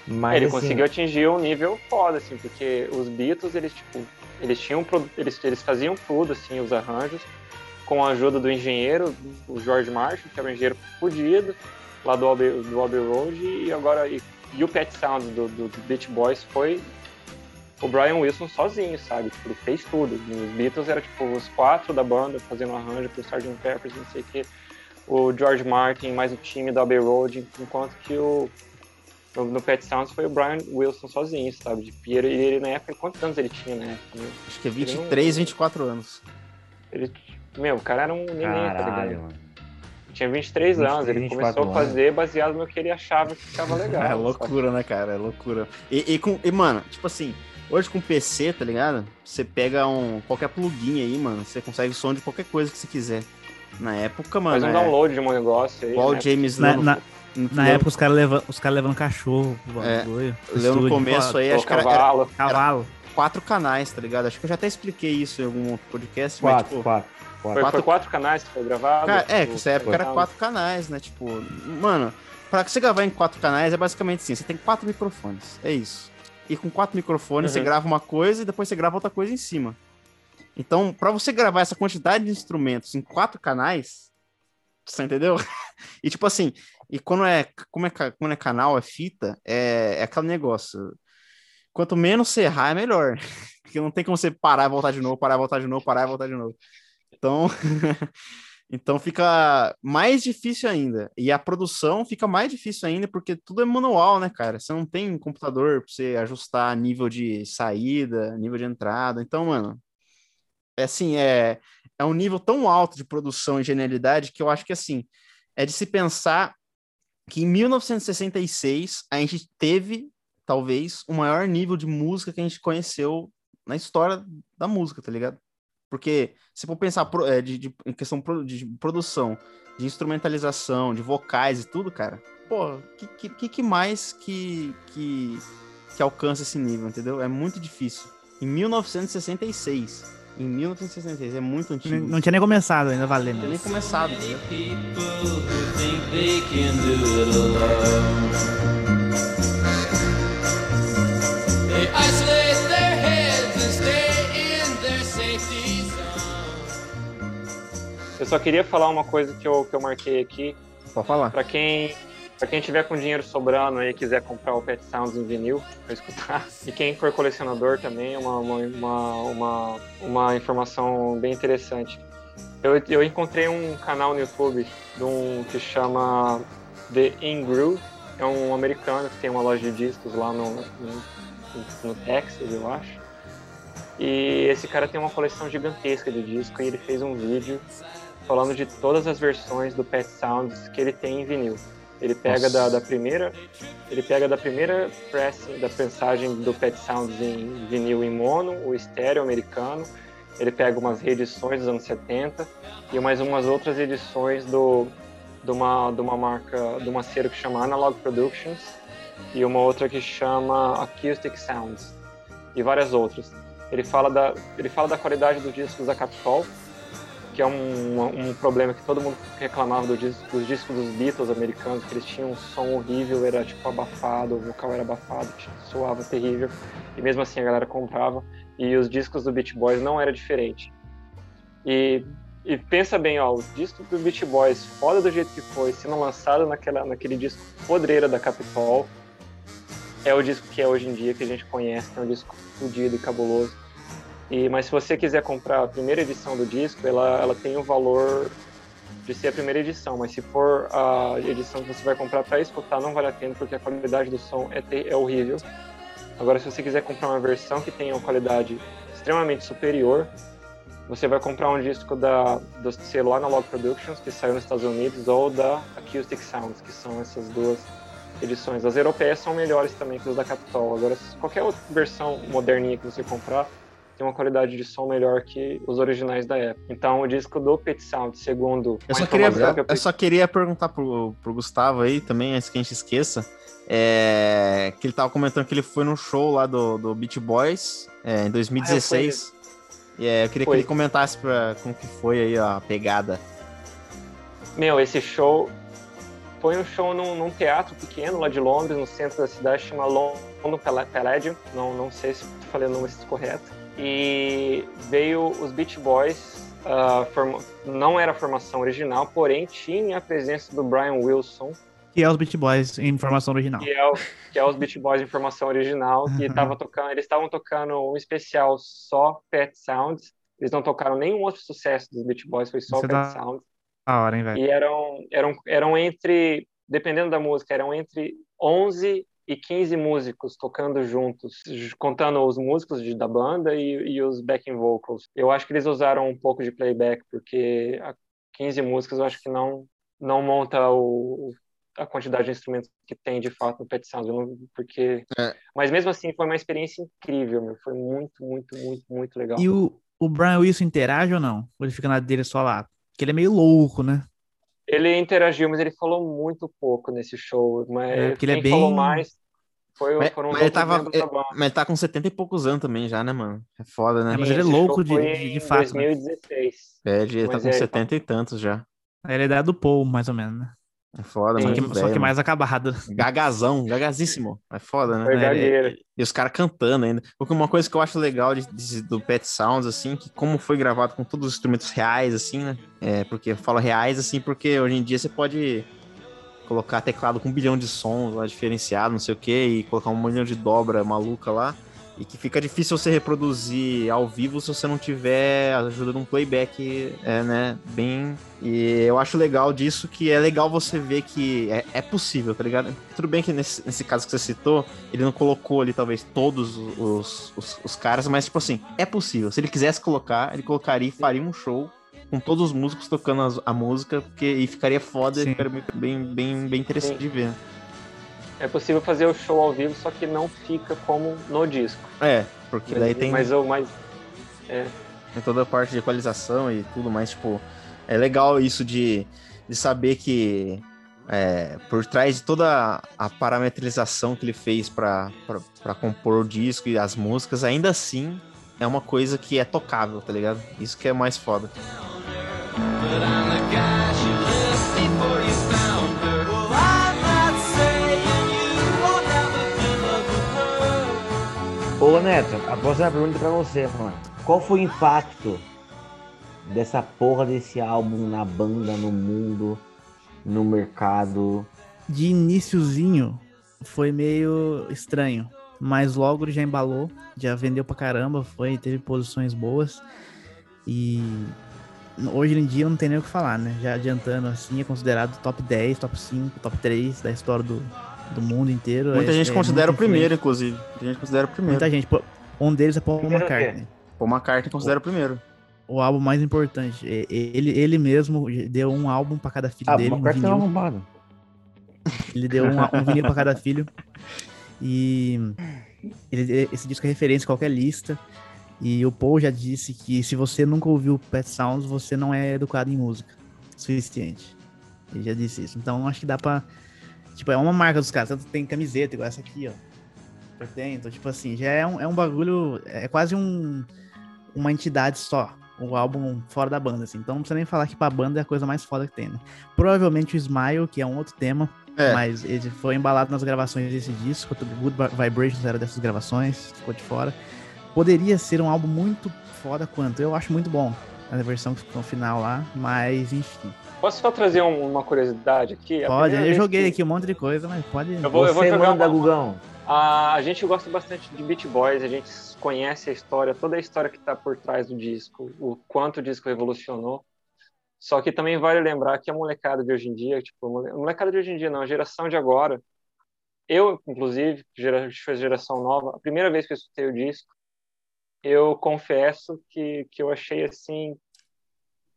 Mas, ele assim, conseguiu atingir um nível foda, assim, porque os Beatles, eles, tipo, eles tinham, eles, eles faziam tudo, assim, os arranjos, com a ajuda do engenheiro, o George Martin, que era um engenheiro fudido, lá do Abbey, do Abbey Road, e agora, e, e o Pet Sound do, do, do Beach Boys foi o Brian Wilson sozinho, sabe? Tipo, ele fez tudo. Os Beatles eram, tipo, os quatro da banda fazendo arranjo pro Sgt. Peppers, não sei o que, o George Martin, mais o time do Abbey Road, enquanto que o no, no Pet Sounds foi o Brian Wilson sozinho, sabe? Piero. E ele, na época, quantos anos ele tinha, né? Acho que é Ele não- 23, 24 anos. Ele, meu, o cara era um neném, tá Caralho, ligado? mano. Ele tinha 23, anos. 23, Ele 24 começou a fazer baseado no que ele achava que ficava legal. É sabe? loucura, né, cara? É loucura. E, e com, e, mano, tipo assim, hoje com PC, tá ligado? Você pega um qualquer plugin aí, mano, você consegue som de qualquer coisa que você quiser. Na época, mano, Faz um é, download de um negócio aí. igual né? o James Na, na, no- na leu- época os caras levam, os cara levando cachorro pro É, bagulho. leu no começo aí, acho que era, era cavalo. Cavalo. quatro canais, tá ligado? Acho que eu já até expliquei isso em algum outro podcast, mas, Quatro, tipo, quatro, quatro. Foi, foi quatro canais que foi gravado. Cara, é, tipo, que nessa época era quatro canais, né? Tipo, mano, pra você gravar em quatro canais é basicamente assim: você tem quatro microfones. É isso. E com quatro microfones você Uhum. grava uma coisa e depois você grava outra coisa em cima. Então, pra você gravar essa quantidade de instrumentos em quatro canais, você entendeu? e tipo assim, e quando é, como é, quando é canal, é fita, é, é aquele negócio. Quanto menos você errar, é melhor. Porque não tem como você parar e voltar de novo, parar e voltar de novo, parar e voltar de novo. Então, então fica mais difícil ainda. E a produção fica mais difícil ainda porque tudo é manual, né, cara? Você não tem computador pra você ajustar nível de saída, nível de entrada. Então, mano, é assim, é, é um nível tão alto de produção e genialidade que eu acho que, assim, é de se pensar que em 1966 a gente teve, talvez, o maior nível de música que a gente conheceu na história da música, tá ligado? Porque se for pensar pro- é, de, de- em questão pro- de produção, de instrumentalização, de vocais e tudo, cara, pô, que, que, que- que mais que, que, que alcança esse nível, entendeu? É muito difícil. Em 1966. Em 1966, é muito antigo. Não, não tinha nem começado ainda, valendo. tinha nem começado, entendeu? Só queria falar uma coisa que eu, que eu marquei aqui. Pode falar. Pra quem, pra quem tiver com dinheiro sobrando aí e quiser comprar o Pet Sounds em vinil pra escutar. E quem for colecionador também, é uma, uma, uma, uma, informação bem interessante. Eu, eu encontrei um canal no YouTube de um que chama The In Groove. É um americano que tem uma loja de discos lá no, no, no Texas, eu acho. E esse cara tem uma coleção gigantesca de disco e ele fez um vídeo falando de todas as versões do Pet Sounds que ele tem em vinil. Ele pega da, da primeira, ele pega da primeira pressing, da prensagem do Pet Sounds em vinil em mono, o estéreo americano. Ele pega umas reedições dos anos 70 e mais umas outras edições do de uma de uma marca, de uma cera que chama Analog Productions e uma outra que chama Acoustic Sounds e várias outras. Ele fala da ele fala da qualidade dos discos da Capitol que é um, um problema que todo mundo reclamava do dis- dos discos dos Beatles americanos, que eles tinham um som horrível, era tipo abafado, o vocal era abafado, soava terrível, e mesmo assim a galera comprava, e os discos do Beach Boys não era diferente. E, e pensa bem, ó, o disco do Beach Boys, foda do jeito que foi, sendo lançado naquela, naquele disco podreira da Capitol, é o disco que é hoje em dia, que a gente conhece, que é um disco fudido e cabuloso. E, mas se você quiser comprar a primeira edição do disco, ela, ela tem o valor de ser a primeira edição, mas se for a edição que você vai comprar para escutar, não vale a pena, porque a qualidade do som é, te- é horrível. Agora, se você quiser comprar uma versão que tenha uma qualidade extremamente superior, você vai comprar um disco da, do selo Analog Productions, que saiu nos Estados Unidos, ou da Acoustic Sounds, que são essas duas edições. As europeias são melhores também que as da Capitol. Agora, qualquer outra versão moderninha que você comprar, tem uma qualidade de som melhor que os originais da época. Então, o disco do Pet Sound, segundo Eu só, queria, que eu só queria perguntar pro, pro Gustavo aí também, antes que a gente esqueça, é, que ele tava comentando que ele foi no show lá do, do Beach Boys é, em 2016. e é, eu queria Foi. que ele comentasse pra, como que foi aí a pegada. Meu, esse show foi um show num, num teatro pequeno lá de Londres, no centro da cidade, chama London Palla- Palladium. Não, não sei se falei o nome correto. E veio os Beach Boys. ah, forma- não era a formação original, porém tinha a presença do Brian Wilson, Que é os Beat Boys em formação original. que é, o, que é os Beach Boys em formação original, que tava tocando, eles estavam tocando um especial só Pet Sounds. Eles não tocaram nenhum outro sucesso dos Beach Boys, foi só Isso é Pet da- Sounds. Da hora, hein, velho? E eram, eram, eram entre, dependendo da música, eram entre 11 e 15 músicos tocando juntos, contando os músicos de- da banda e, e os backing vocals. Eu acho que eles usaram um pouco de playback, porque a 15 músicas eu acho que não, não monta o, a quantidade de instrumentos que tem de fato no Pet Sounds, porque... É. Mas mesmo assim foi uma experiência incrível, meu. Foi muito, muito, muito, muito legal. E o, o Brian Wilson interage ou não? Ou ele fica na dele só lá? Porque ele é meio louco, né? Ele interagiu, mas ele falou muito pouco nesse show. Mas É, porque ele é quem falou bem- mais foi, Mas, mas ele tava, da banda. mas ele tá com 70 e poucos anos também já, né, mano? É foda, né? É, mas Sim, ele é louco de- de- de fato, né? 2016. É, ele tá Pois com é, 70 e tantos já. Ele é da idade do Paul, mais ou menos, né? É foda, mas que, velho, só que mais acabado. Gagazão, gagazíssimo. É foda, né? Ele- gagueira. E os caras cantando ainda. Porque uma coisa que eu acho legal de- de- do Pet Sounds, assim, que como foi gravado com todos os instrumentos reais, assim, né? É, porque eu falo reais, assim, porque hoje em dia você pode colocar teclado com um bilhão de sons lá diferenciado, não sei o que, e colocar um milhão de dobra maluca lá. E que fica difícil você reproduzir ao vivo se você não tiver a ajuda de um playback, é, né? Bem. E eu acho legal disso que é legal você ver que é, é possível, tá ligado? Tudo bem que nesse, nesse caso que você citou, ele não colocou ali talvez todos os, os, os caras, mas tipo assim, é possível. Se ele quisesse colocar, ele colocaria e faria um show com todos os músicos tocando as- a, música, porque e ficaria foda, e Sim. ficaria muito- bem, bem, bem interessante Sim. de ver. É possível fazer o show ao vivo, só que não fica como no disco. É, porque daí tem, Mas, eu, mas tem toda a parte de equalização e tudo mais, tipo, é legal isso de, de saber que é, por trás de toda a parametrização que ele fez pra compor o disco e as músicas, ainda assim é uma coisa que é tocável, tá ligado? Isso que é mais foda. Ô Neto, a próxima pergunta é pra você, mano. Qual foi o impacto dessa porra desse álbum na banda, no mundo, no mercado? De iniciozinho foi meio estranho, mas logo já embalou, já vendeu pra caramba, foi, teve posições boas. E hoje em dia não tem nem o que falar, né? Já adiantando assim, é considerado top 10, top 5, top 3 da história do, do mundo inteiro. Muita É- gente é considera o primeiro, inclusive. Muita gente considera o primeiro. Muita gente. Um deles é Paul? McCartney. Paul McCartney considera o primeiro. O álbum mais importante. E- Ele, ele mesmo deu um álbum pra cada filho Ah, dele, o um McCartney é vinil. arrombado. Ele deu um, um vinil pra cada filho. E ele- esse disco é referência em qualquer lista. E o Paul já disse que se você nunca ouviu Pet Sounds, você não é educado em música. Suficiente. Ele já disse isso. Então acho que dá pra. Tipo, é uma marca dos caras. Tanto tem camiseta, igual essa aqui, ó. Eu tenho. Então, tipo assim, já é um, é um bagulho. É quase um, uma entidade só. O álbum fora da banda, assim. Então não precisa nem falar que pra banda é a coisa mais foda que tem, né? Provavelmente o Smile, que é um outro tema, É. mas ele foi embalado nas gravações desse disco. o Good Vibrations era dessas gravações, ficou de fora. Poderia ser um álbum muito foda quanto. Eu acho muito bom a versão que ficou no final lá, mas enfim. Posso só trazer um- uma curiosidade aqui? A Pode, eu joguei que- aqui um monte de coisa, mas pode. Eu vou, eu vou Você jogar manda, uma- Gugão. A, a gente gosta bastante de Beat Boys, a gente conhece a história, toda a história que está por trás do disco, o quanto o disco revolucionou. Só que também vale lembrar que a molecada de hoje em dia, tipo, a mole- a molecada de hoje em dia não, a geração de agora, eu, inclusive, gera, geração nova, a primeira vez que eu escutei o disco, eu confesso que, que eu achei assim,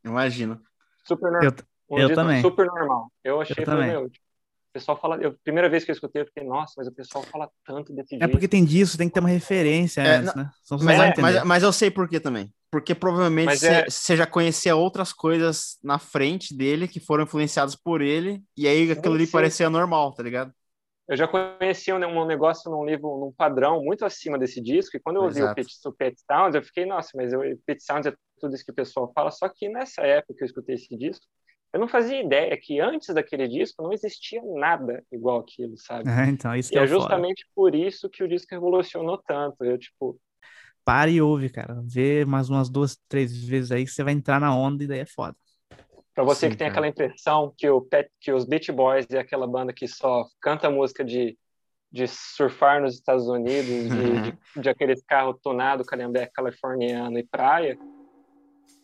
Imagina. super Eu, normal. Um eu disco também. super normal. Eu achei, Eu também. meu, o pessoal fala, eu, primeira vez que eu escutei, eu fiquei, nossa, mas o pessoal fala tanto desse é disco. porque tem disso, tem que ter uma referência É, antes, né? Só você Mas, é- mas, mas eu sei por que também. Porque provavelmente você é- já conhecia outras coisas na frente dele que foram influenciadas por ele, e aí aquilo ali sim. parecia normal, tá ligado? Eu já conhecia um, um negócio num livro, num padrão muito acima desse disco, e quando eu ouvi o. Pet, o Pet Sounds, eu fiquei, nossa, mas o Pet Sounds é tudo isso que o pessoal fala, só que nessa época que eu escutei esse disco, eu não fazia ideia que antes daquele disco não existia nada igual aquilo, sabe? É, então, isso que E é, é justamente por isso que o disco revolucionou tanto. Eu, tipo, Para e ouve, cara. Vê mais umas duas, três vezes aí que você vai entrar na onda e daí é foda. Pra você Sim, que tem cara. aquela impressão que, o Pet, que os Beach Boys é aquela banda que só canta música de, de surfar nos Estados Unidos, de, de, de aqueles carros tonados, calhambeque californiano e praia.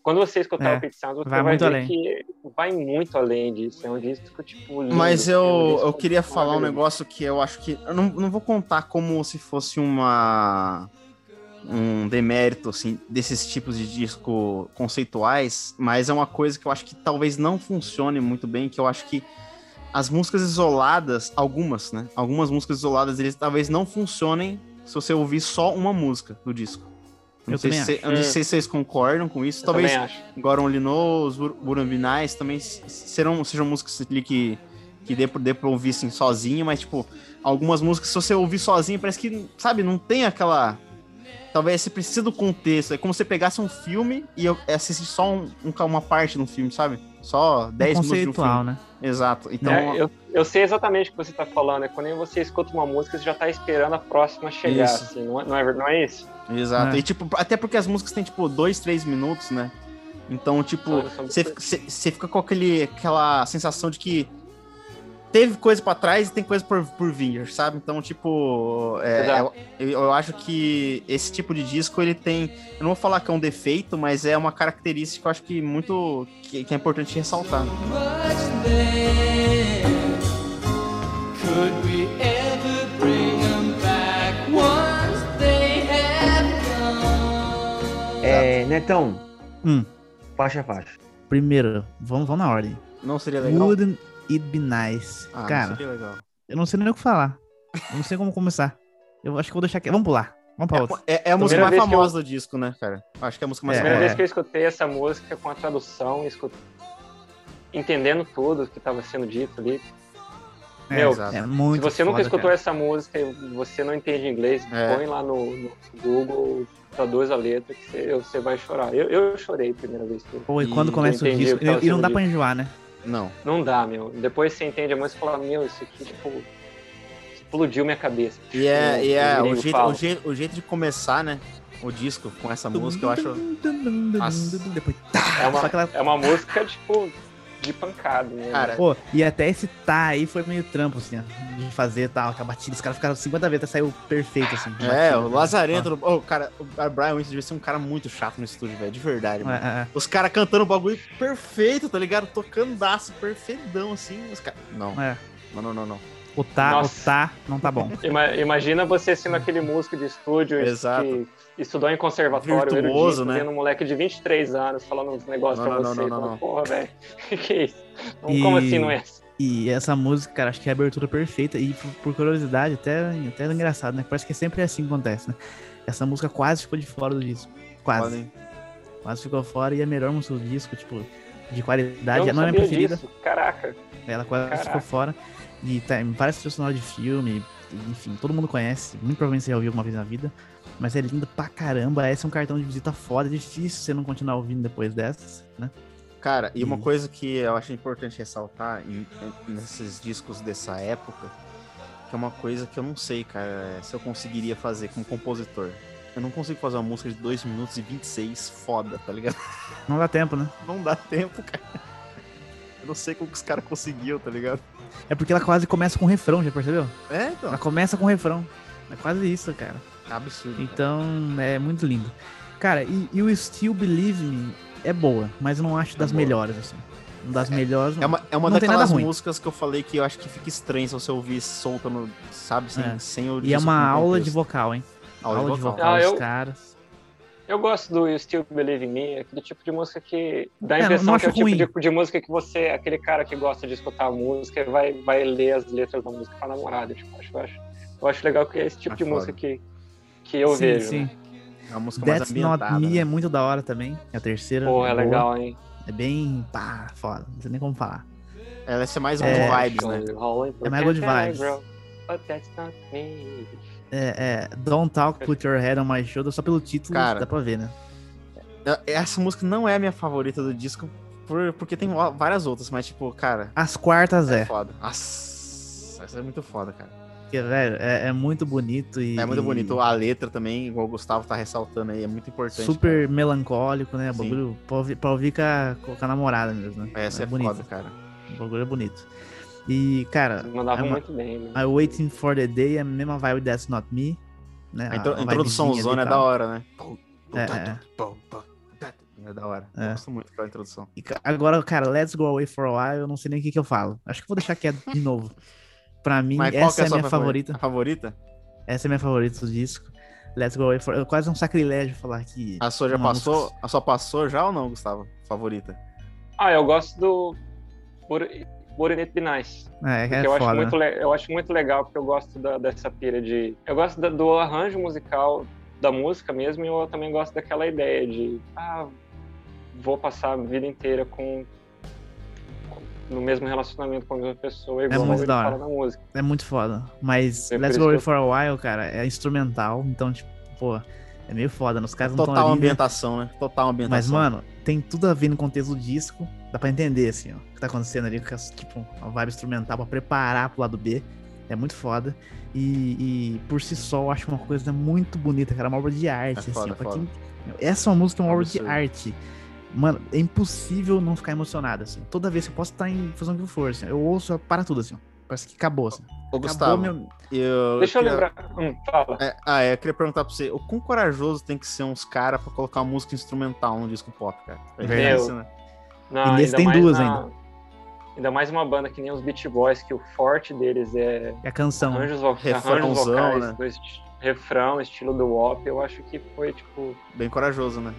Quando você escutar É, o Pet Sounds, você vai vai, muito ver além. que vai muito além disso. É um disco, tipo, lindo. Mas É um eu, disco eu queria falar um negócio que eu acho que. Eu não, não vou contar como se fosse uma. Um demérito, assim, desses tipos de disco conceituais, mas é uma coisa que eu acho que talvez não funcione muito bem, que eu acho que as músicas isoladas, algumas, né? Algumas músicas isoladas, eles talvez não funcionem se você ouvir só uma música do disco. Não Eu sei, também se, acho. eu não sei se vocês concordam com isso. Eu Talvez. Goron Linos, Burambinais também serão, sejam músicas ali que, que dê, pra- dê pra ouvir assim, sozinho, mas, tipo, algumas músicas, se você ouvir sozinho, parece que, sabe, não tem aquela. Talvez você precisa do contexto. É como se você pegasse um filme e eu- assistir só um- um- uma parte do filme, sabe? Só 10 minutos de um conceitual, filme. né? Exato. Então, É, eu, eu sei exatamente o que você está falando. É quando você escuta uma música, você já está esperando a próxima chegar. Isso. Assim, não, é, não, é, não é isso? exato. É. E, tipo, até porque as músicas têm, tipo, 2, 3 minutos, né? Então, tipo, você fica com aquele, aquela sensação de que teve coisa pra trás e tem coisa por, por vir, sabe? Então, tipo, é, Exato. eu, eu acho que esse tipo de disco ele tem, eu não vou falar que é um defeito, mas é uma característica que eu acho que muito que, que é importante ressaltar. É, Netão. Hum. Faixa a faixa. Primeiro, vamos, vamos na ordem. Não seria legal? Wouldn't it be nice? Ah, cara, eu não sei nem o que falar. Eu não sei como começar. Eu acho que vou deixar aqui. Vamos pular. Vamos pra outra. É, é a música Primeira mais que eu- famosa do disco, né, cara? Acho que é a música mais É. Primeira famosa. vez que eu escutei essa música com a tradução, escut... entendendo tudo que estava sendo dito ali. É, Meu, é muito Se você nunca foda, escutou cara. essa música e você não entende inglês, É. põe lá no, no Google, traduz a letra, que você, você vai chorar. Eu, eu chorei a primeira vez que eu... Pô, e E quando começa o disco. E, e não dá pra enjoar, né? Não. Não dá, meu. Depois você entende a música e fala, meu, isso aqui, tipo, explodiu minha cabeça. E é, Como e é o, jeito, o, jeito, o jeito de começar, né? o disco com essa música, eu acho. Nossa. Depois, É uma, é uma música, tipo, de pancada, né? Cara, Pô, e até esse tá aí foi meio trampo, assim, ó, de fazer tal, com a batida. Os caras ficaram 50 vezes até saiu perfeito, assim. É, batida. o Lazarento. Oh, cara, o Brian Wilson devia ser um cara muito chato no estúdio, velho. De verdade, mano. É, é, é. Os caras cantando o bagulho perfeito, tá ligado? Tocando daço, perfeitão, assim. Os caras. Não. É. não, não, não, não. O tá, Nossa. o tá, não tá bom. Ima- imagina você sendo aquele músico de estúdio Exato. que estudou em conservatório, Virtuoso, erudito, né? vendo um moleque de 23 anos falando uns negócios Não, pra não, você. não, e não, fala, não. Porra, velho, que que é isso? Não, E- Como assim não é? E essa música, cara, acho que é a abertura perfeita. E por, por curiosidade, até, até é engraçado, né? Parece que sempre é assim que acontece, né? Essa música quase ficou de fora do disco. Quase. Podem- Quase ficou fora e é a melhor música do disco, tipo, de qualidade. Eu não é não minha preferida. disso. Caraca. Ela quase Caraca. ficou fora. E tá, me parece trilha sonora de filme, enfim, todo mundo conhece. Muito provavelmente você já ouviu alguma vez na vida. Mas é lindo pra caramba. Esse é um cartão de visita foda. É difícil você não continuar ouvindo depois dessas, né? Cara, e uma E- coisa que eu acho importante ressaltar em- em- nesses discos dessa época, que é uma coisa que eu não sei, cara, é se eu conseguiria fazer como compositor. Eu não consigo fazer uma música de 2 minutos e 26 foda, tá ligado? Não dá tempo, né? Não dá tempo, cara. Eu não sei como que os caras conseguiam, tá ligado? É porque ela quase começa com refrão, já percebeu? É, então. Ela começa com refrão. É quase isso, cara. É absurdo. cara. Então, é muito lindo. Cara, e, e o Still Believe Me é boa, mas eu não acho das boa. melhores, assim. Uma das melhores. É uma, é uma Não tem nada daquelas ruim. músicas que eu falei que eu acho que fica estranho se você ouvir solta no. Sabe? Sem, É. sem o E é uma aula de vocal, hein? Aula, de vocal. Ah, dos eu- caras. Eu gosto do You Still Believe in Me, aquele tipo de música que dá a É, impressão que é o acho tipo ruim. de, de música que você, aquele cara que gosta de escutar a música, vai, vai ler as letras da música pra namorada. Tipo, acho, eu, acho, eu acho legal que é esse tipo Ah, de foda. música que, que eu sim, vejo. sim. né? É uma música mais That's Not ambientada. Me né? é muito da hora também. É a terceira. Porra, é boa. legal, hein? É bem. pá, foda. Não sei nem como falar. Ela vai ser mais É. good vibes, né? É mais good vibes. But that's not me. É, é, Don't Talk, Put Your Head on My Shoulder, só pelo título Cara, dá pra ver, né? Essa música não é a minha favorita do disco, por- porque tem várias outras, mas, tipo, cara, As quartas é, é. foda. Nossa, essa é muito foda, cara. Porque, velho, é, é muito bonito e. É muito bonito. A letra também, igual o Gustavo tá ressaltando aí, é muito importante. Super melancólico, né? Bagulho pra ouvir, pra ouvir com, a, com a namorada mesmo, né? cara. Essa é, bonito. foda, cara. O bagulho é bonito. E, cara, Mandava é uma- muito bem. né? I Waiting for the Day é a mesma vibe That's Not Me. Né? A, intro- a a introdução zona é da hora, né? É, é. É da hora. É. Eu gosto muito daquela introdução. E agora, cara, Let's Go Away for a While, eu não sei nem o que, que eu falo. Acho que vou deixar quieto de novo. Pra mim, Mas qual que essa é a minha favorita. A favorita? Essa é a minha favorita do disco. Let's Go Away for É quase um sacrilégio falar que. A sua já passou? música- A sua passou já ou não, Gustavo? Favorita? Ah, eu gosto do Wouldn't Be Nice. É, é eu, acho muito eu acho muito legal, porque eu gosto da- dessa pira de. Eu gosto da- do arranjo musical da música mesmo, e eu também gosto daquela ideia de. Ah, vou passar a vida inteira com. com- no mesmo relacionamento com a mesma pessoa, igual É muito da hora. fala na música. É muito foda. Mas É Let's Go eu- for a While, cara, é instrumental. Então, tipo, pô, é meio foda. Os caras não estão Total né? ambientação, né? Total ambientação. Mas, mano, tem tudo a ver no contexto do disco. Dá pra entender, assim, ó. O que tá acontecendo ali, com as- tipo, uma vibe instrumental pra preparar pro lado B. É muito foda. E, e por si só, eu acho uma coisa muito bonita, cara. Uma obra de arte, É assim, foda, ó. Quem... Essa é uma música é uma obra de arte. Mano, é impossível não ficar emocionado, assim. Toda vez que eu posso estar em fazendo o que for, assim. Eu ouço, para tudo, assim, ó. Parece que acabou, assim. Ô, Acabou Gustavo, meu... eu Deixa eu lembrar. Hum, fala. É, ah, é, eu queria perguntar pra você, o quão corajoso tem que ser uns caras pra colocar uma música instrumental no disco pop, cara? É Verdade. difícil, né? Não, E nesse tem duas na- ainda. Ainda mais uma banda que nem os Beach Boys, que o forte deles é É a canção. arranjos, vo arranjos vocais, né? refrão, estilo do WOP. Eu acho que foi, tipo, Bem corajoso, né?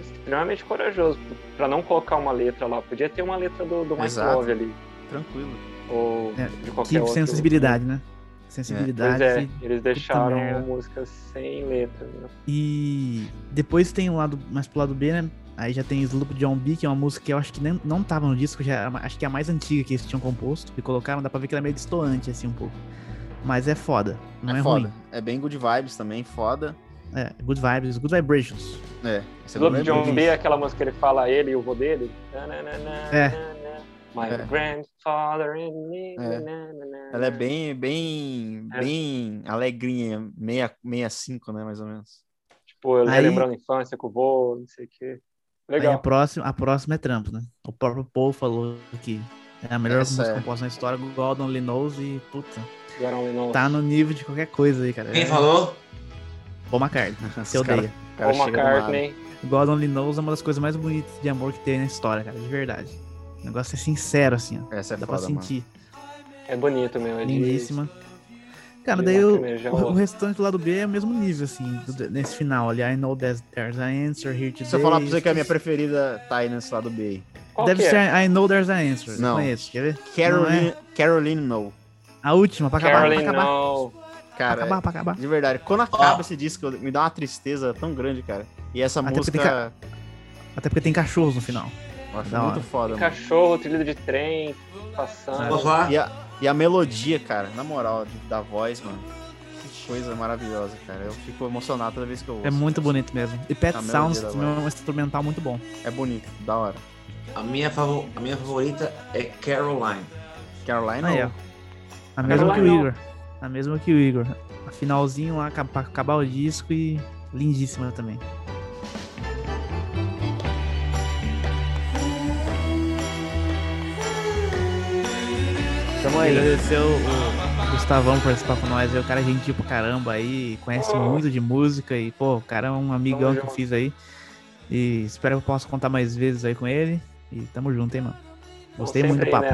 extremamente corajoso pra não colocar uma letra lá. Podia ter uma letra do, do Mike. Love ali, Tranquilo. ou É, de qualquer Que outro. sensibilidade, né? Pois Sensibilidade. é, e- eles deixaram a música sem letra. Né? E depois tem o lado mais pro lado B, né? Aí já tem Sloop John B, que é uma música que eu acho que nem, não tava no disco, já, acho que é a mais antiga que eles tinham composto. E colocaram, dá pra ver que ela é meio distoante, assim, um pouco. Mas é foda, não é, é foda. ruim. É bem good vibes também, foda. É, good vibes, good vibrations. É. esse é John. B é aquela música que ele fala ele e o vô dele. É. My É. grandfather and me. É. nananana. Ela é bem, bem, É. bem alegrinha, meia, meia cinco, né, mais ou menos. Tipo, eu Aí- lembrando a infância com o vô, não sei o quê. Aí a Legal. próxima, a próxima é trampo, né? O próprio Paul falou que é a melhor Essa música é. composta na história, God Only Knows, e puta, tá no nível de qualquer coisa aí, cara. Quem É falou? Paul McCartney, cara- odeia. cara Paul. McCartney. God Only Knows é uma das coisas mais bonitas de amor que tem na história, cara, de verdade. O negócio é sincero, assim, ó. Essa é Dá pra foda, mano. sentir. É bonito mesmo. é de- Lindíssima. Cara, daí o, o, o- o restante do lado B é o mesmo nível, assim, do- nesse final ali. I know there's, there's an answer here today. Se eu falar pra você que a minha preferida tá aí nesse lado B aí. Qual Deve que é? ser I know there's an answer. Não. Não. Conheço, quer ver? Caroline, Não Caroline No. A última, pra acabar, Caroline pra acabar. No. Pra Cara, acabar, pra acabar. de verdade, quando acaba Ó. esse disco, me dá uma tristeza tão grande, cara. E essa Até porque tem música, Até porque tem cachorros no final. Eu acho muito foda, mano. Cachorro, trilho de trem, passando. E a, e a melodia, cara, na moral, da voz, mano. Que coisa maravilhosa, cara. Eu fico emocionado toda vez que eu ouço. É muito bonito mesmo. E Pet A Sounds também é um instrumental muito bom. É bonito, da hora. A minha, favo- a minha favorita é Caroline. Caroline No. ó. A mesma que o Igor. A mesma que o Igor. A finalzinho lá, pra acabar o disco e lindíssima também. Tamo aí. agradecer o, o Gustavão por participar com nós. É o cara é gentil pra caramba aí, conhece muito de música e, pô, o cara é um amigão Tamo que eu fiz aí. E espero que eu possa contar mais vezes aí com ele. E tamo junto, hein, mano. Gostei muito do aí, papo.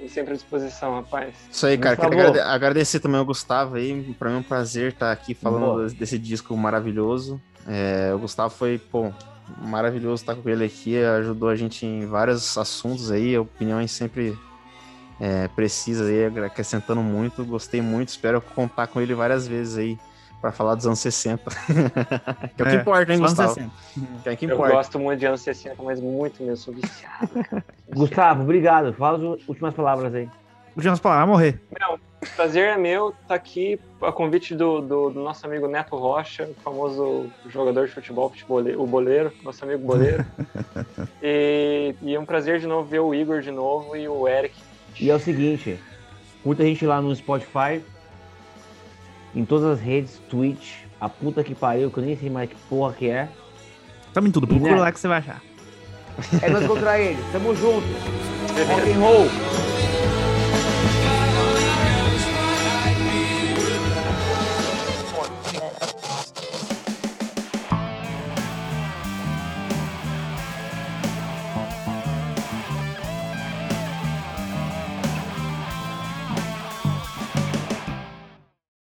né? Sempre à disposição, rapaz. Isso aí, cara. Quero favor. agrade- agradecer também ao Gustavo aí. Pra mim é um prazer estar aqui falando Boa. desse, desse disco maravilhoso. É, o Gustavo foi, pô, maravilhoso estar com ele aqui. Ajudou a gente em vários assuntos aí. Opiniões sempre é, precisas aí, acrescentando muito. Gostei muito. Espero contar com ele várias vezes aí pra falar dos anos 60. que é o que É, importa, hein, Gustavo? 60. Que é o que Eu importa. gosto muito de anos 60, mas muito mesmo, sou viciado. Gustavo, obrigado. Fala as últimas palavras aí. Últimas palavras, vai morrer. Não, o prazer é meu estar aqui a convite do, do, do nosso amigo Neto Rocha, o famoso jogador de futebol, o boleiro, nosso amigo boleiro. e, e é um prazer de novo ver o Igor de novo e o Eric. E é o seguinte, curta a gente lá no Spotify, em todas as redes, Twitch, a puta que pariu, que eu nem sei mais que porra que é. Tamo em tudo, procura né? lá que você vai achar. É nós contra ele. Tamo junto. Rock and roll.